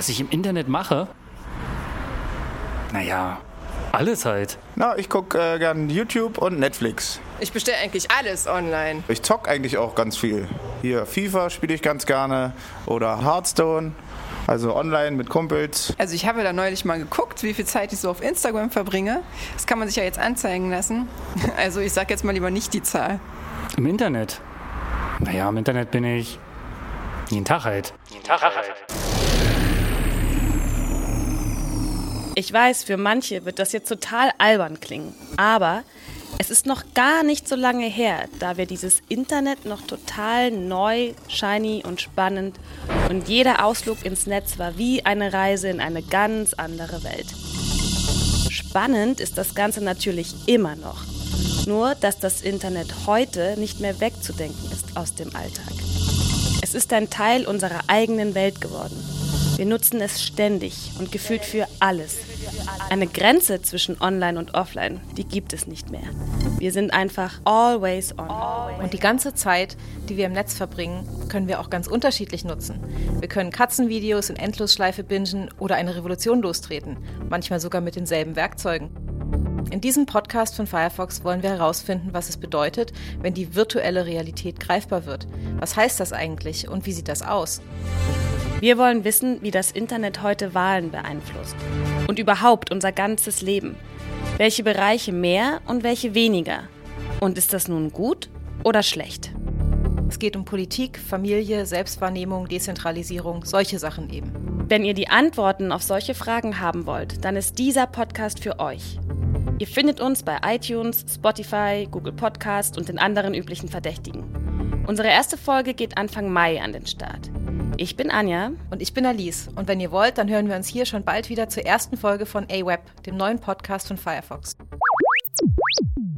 Was ich im Internet mache? Naja, alles halt. Na, ich gucke äh, gern YouTube und Netflix. Ich bestelle eigentlich alles online. Ich zock eigentlich auch ganz viel. Hier FIFA spiele ich ganz gerne oder Hearthstone. Also online mit Kumpels. Also ich habe da neulich mal geguckt, wie viel Zeit ich so auf Instagram verbringe. Das kann man sich ja jetzt anzeigen lassen. Also ich sage jetzt mal lieber nicht die Zahl. Im Internet? Naja, im Internet bin ich jeden Tag halt. Jeden Tag halt. Ich weiß, für manche wird das jetzt total albern klingen, aber es ist noch gar nicht so lange her, da wir dieses Internet noch total neu, shiny und spannend und jeder Ausflug ins Netz war wie eine Reise in eine ganz andere Welt. Spannend ist das Ganze natürlich immer noch, nur dass das Internet heute nicht mehr wegzudenken ist aus dem Alltag. Es ist ein Teil unserer eigenen Welt geworden. Wir nutzen es ständig und gefühlt für alles. Eine Grenze zwischen Online und Offline, die gibt es nicht mehr. Wir sind einfach always on. Und die ganze Zeit, die wir im Netz verbringen, können wir auch ganz unterschiedlich nutzen. Wir können Katzenvideos in Endlosschleife bingen oder eine Revolution lostreten, manchmal sogar mit denselben Werkzeugen. In diesem Podcast von Firefox wollen wir herausfinden, was es bedeutet, wenn die virtuelle Realität greifbar wird. Was heißt das eigentlich und wie sieht das aus? Wir wollen wissen, wie das Internet heute Wahlen beeinflusst und überhaupt unser ganzes Leben. Welche Bereiche mehr und welche weniger? Und ist das nun gut oder schlecht? Es geht um Politik, Familie, Selbstwahrnehmung, Dezentralisierung, solche Sachen eben. Wenn ihr die Antworten auf solche Fragen haben wollt, dann ist dieser Podcast für euch. Ihr findet uns bei iTunes, Spotify, Google Podcast und den anderen üblichen Verdächtigen. Unsere erste Folge geht Anfang Mai an den Start. Ich bin Anja. Und ich bin Alice. Und wenn ihr wollt, dann hören wir uns hier schon bald wieder zur ersten Folge von A-Web, dem neuen Podcast von Firefox.